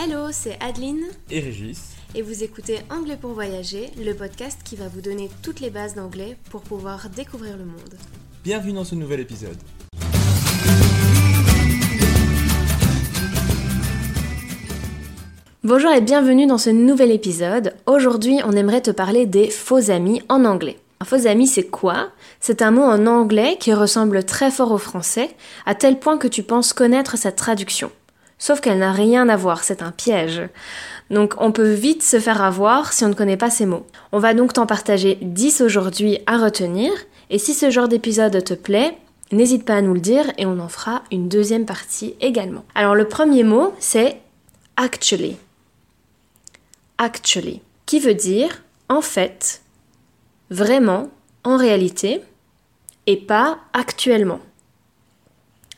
Hello, c'est Adeline et Régis. et vous écoutez Anglais pour voyager, le podcast qui va vous donner toutes les bases d'anglais pour pouvoir découvrir le monde. Bienvenue dans ce nouvel épisode. Bonjour et bienvenue dans ce nouvel épisode. Aujourd'hui, on aimerait te parler des faux amis en anglais. Un faux ami, c'est quoi? C'est un mot en anglais qui ressemble très fort au français, à tel point que tu penses connaître sa traduction. Sauf qu'elle n'a rien à voir, c'est un piège. Donc on peut vite se faire avoir si on ne connaît pas ces mots. On va donc t'en partager 10 aujourd'hui à retenir, et si ce genre d'épisode te plaît, n'hésite pas à nous le dire et on en fera une deuxième partie également. Alors le premier mot, c'est actually. Actually, qui veut dire en fait, vraiment, en réalité, et pas actuellement.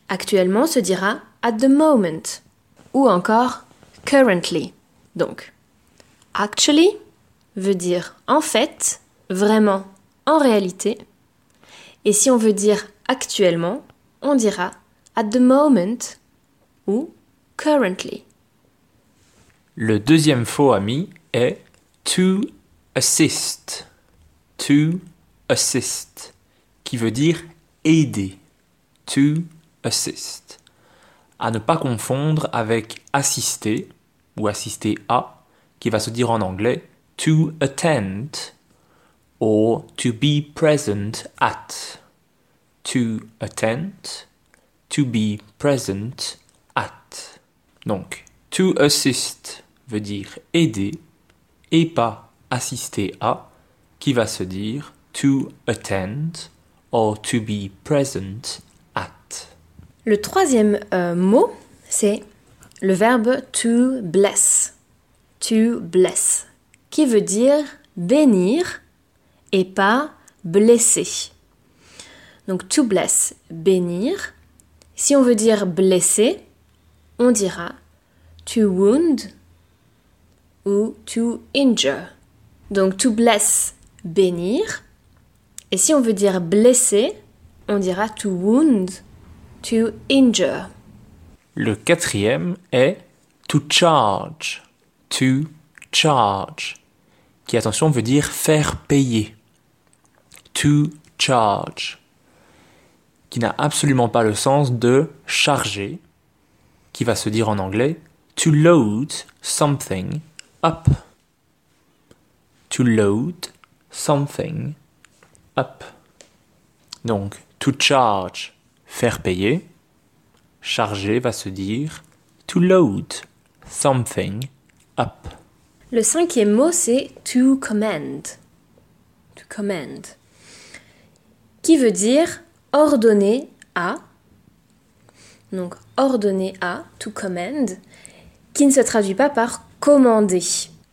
Actuellement se dira at the moment ou encore currently. Donc, actually veut dire en fait, vraiment, en réalité. Et si on veut dire actuellement, on dira at the moment ou currently. Le deuxième faux ami est to assist. To assist, qui veut dire aider. To assist. À ne pas confondre avec assister ou assister à, qui va se dire en anglais to attend or to be present at. To attend, to be present at. Donc, to assist veut dire aider et pas assister à, qui va se dire to attend or to be present. Le troisième euh, mot, c'est le verbe to bless. To bless, qui veut dire bénir et pas blesser. Donc to bless, bénir. Si on veut dire blesser, on dira to wound ou to injure. Donc to bless, bénir. Et si on veut dire blesser, on dira to wound, to injure. Le quatrième est to charge. To charge. Qui, attention, veut dire faire payer. To charge. Qui n'a absolument pas le sens de charger. Qui va se dire en anglais to load something up. To load something up. Donc, to charge, faire payer. Charger va se dire to load something up. Le cinquième mot, c'est to command. To command. Qui veut dire ordonner à. Donc, ordonner à, to command, qui ne se traduit pas par commander.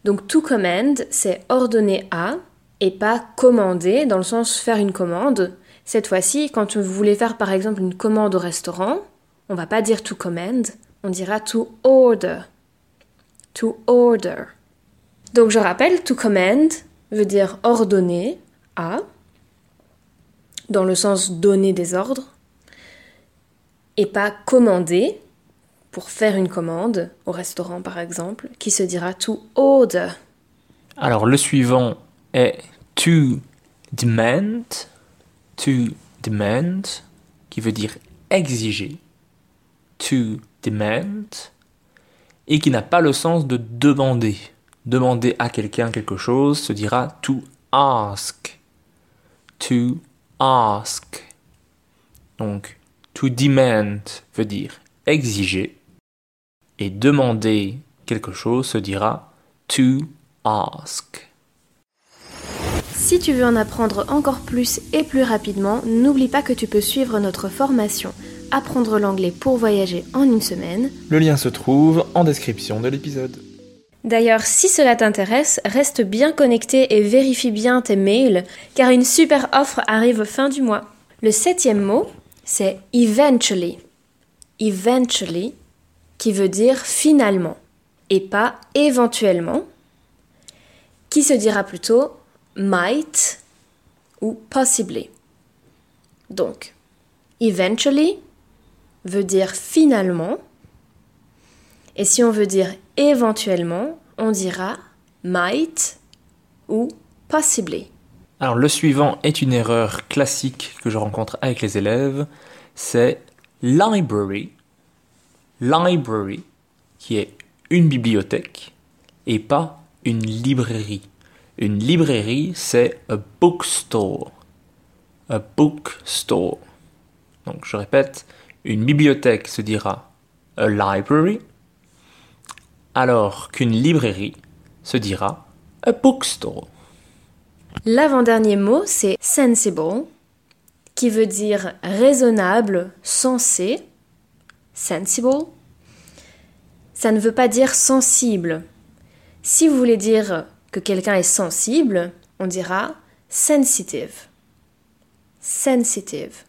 Donc, to command, c'est ordonner à et pas commander, dans le sens faire une commande. Cette fois-ci, quand vous voulez faire par exemple une commande au restaurant, on va pas dire to command, on dira to order. To order. Donc je rappelle, to command veut dire ordonner à, dans le sens donner des ordres, et pas commander, pour faire une commande, au restaurant par exemple, qui se dira to order. Alors le suivant est to demand. To demand, qui veut dire exiger. To demand. Et qui n'a pas le sens de demander. Demander à quelqu'un quelque chose se dira to ask. To ask. Donc, to demand veut dire exiger. Et demander quelque chose se dira to ask. Si tu veux en apprendre encore plus et plus rapidement, n'oublie pas que tu peux suivre notre formation Apprendre l'anglais pour voyager en une semaine. Le lien se trouve en description de l'épisode. D'ailleurs, si cela t'intéresse, reste bien connecté et vérifie bien tes mails, car une super offre arrive fin du mois. Le septième mot, c'est eventually. Eventually, qui veut dire finalement, et pas éventuellement, qui se dira plutôt might ou possibly. Donc, eventually veut dire finalement, et si on veut dire éventuellement, on dira might ou possibly. Alors le suivant est une erreur classique que je rencontre avec les élèves, c'est library, library, qui est une bibliothèque et pas une librairie. Une librairie, c'est a bookstore. A bookstore. Donc je répète, une bibliothèque se dira a library, alors qu'une librairie se dira a bookstore. L'avant-dernier mot, c'est sensible, qui veut dire raisonnable, sensé. Sensible. Ça ne veut pas dire sensible. Si vous voulez dire que quelqu'un est sensible, on dira sensitive. Sensitive.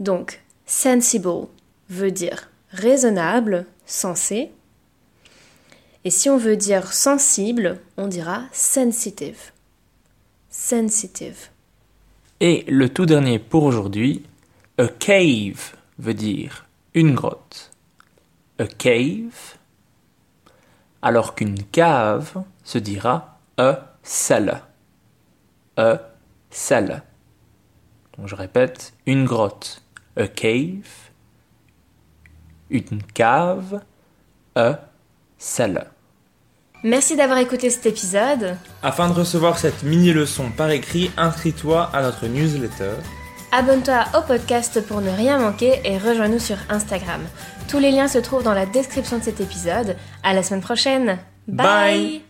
Donc, sensible veut dire raisonnable, sensé. Et si on veut dire sensible, on dira sensitive. Sensitive. Et le tout dernier pour aujourd'hui, a cave veut dire une grotte. A cave, alors qu'une cave se dira a cellar. A cellar. Donc je répète, une grotte, a cave, une cave, a cellar. Merci d'avoir écouté cet épisode. Afin de recevoir cette mini-leçon par écrit, inscris-toi à notre newsletter. Abonne-toi au podcast pour ne rien manquer et rejoins-nous sur Instagram. Tous les liens se trouvent dans la description de cet épisode. À la semaine prochaine. Bye.